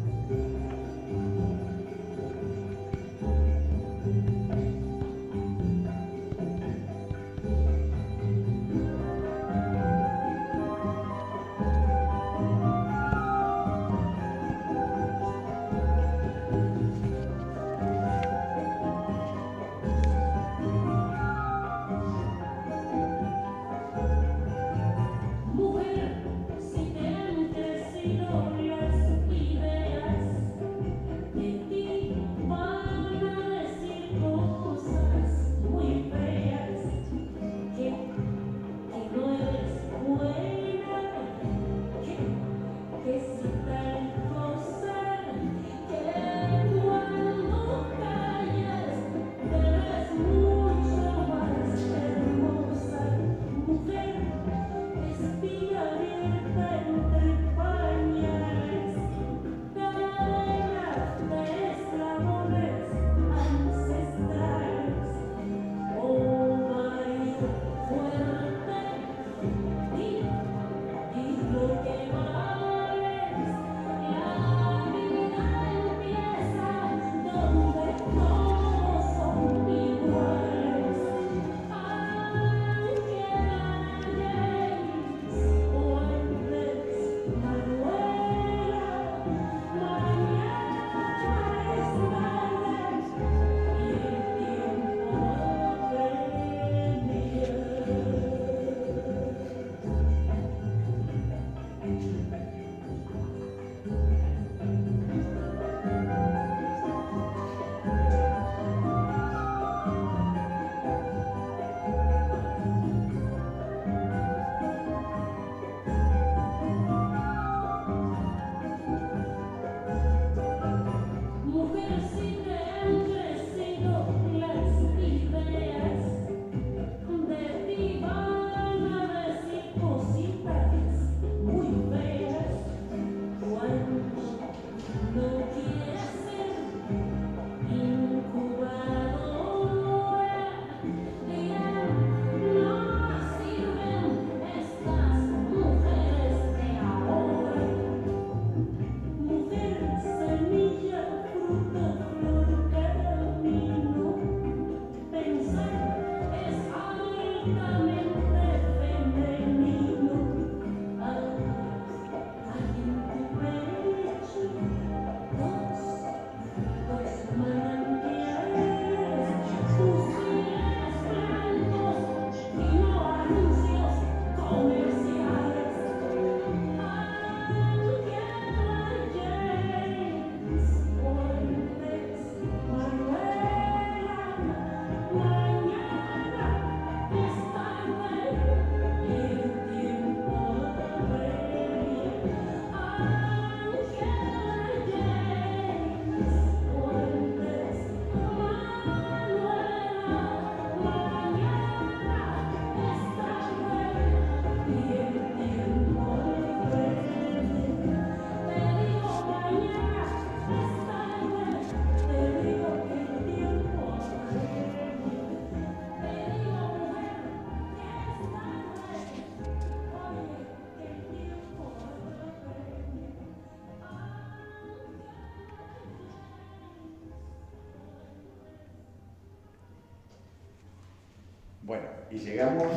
y llegamos.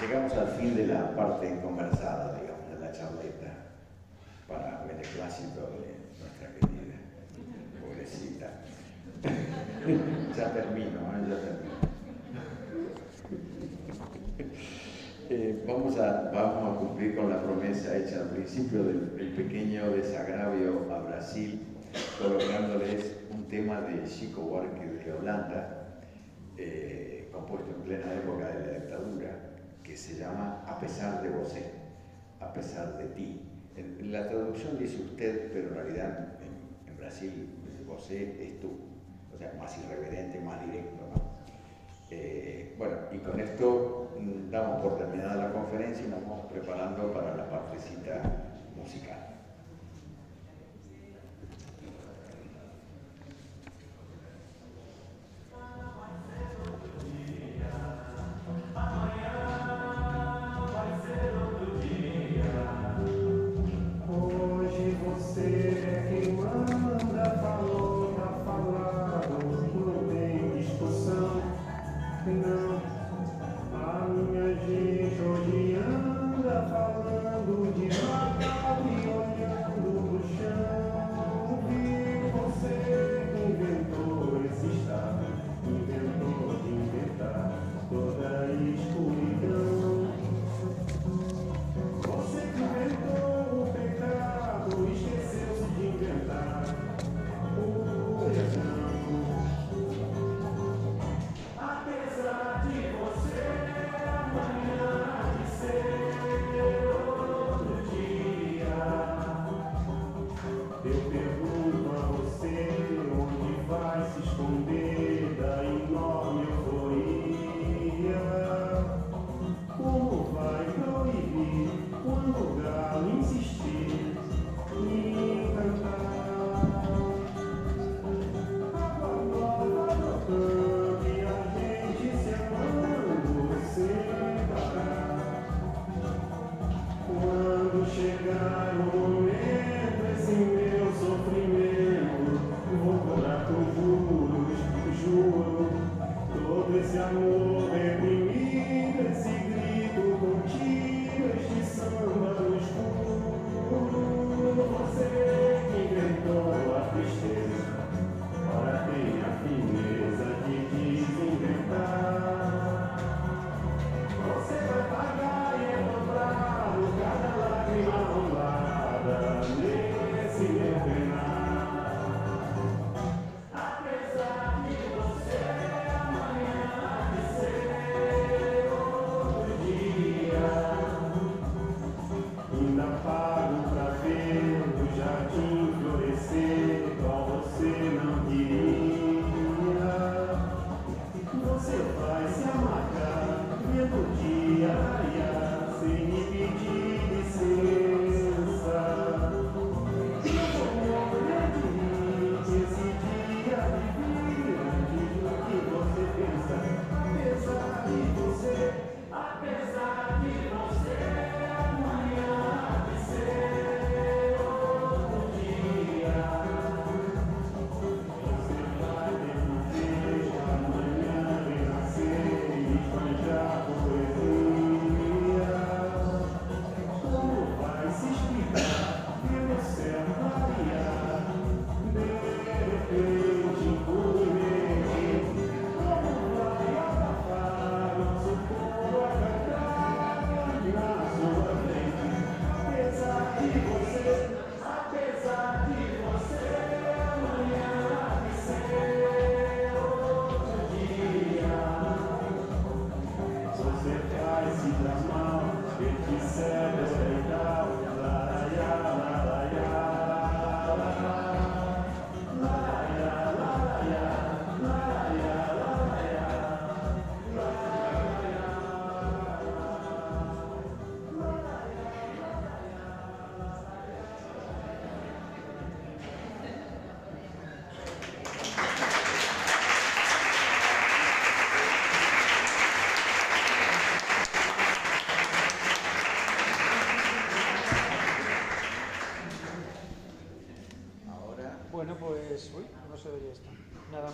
Llegamos al fin de la parte conversada, digamos, de la charleta, para beneplácito de nuestra querida, pobrecita. ya termino, ¿eh? ya termino. Eh, vamos, a, vamos a cumplir con la promesa hecha al principio del, pequeño desagravio de Chico Buarque de Holanda, eh, compuesto en plena época de la dictadura, que se llama A pesar de vos, a pesar de ti. En, la traducción dice usted, pero en realidad en, en Brasil vos es tú, o sea, más irreverente, más directo. ¿no? Eh, bueno, y con esto mm, damos por terminada la conferencia y nos vamos preparando para la partecita musical.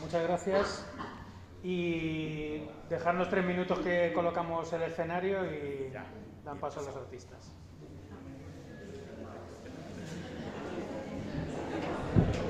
Muchas gracias. Y dejarnos tres minutos que colocamos el escenario y dan paso a los artistas.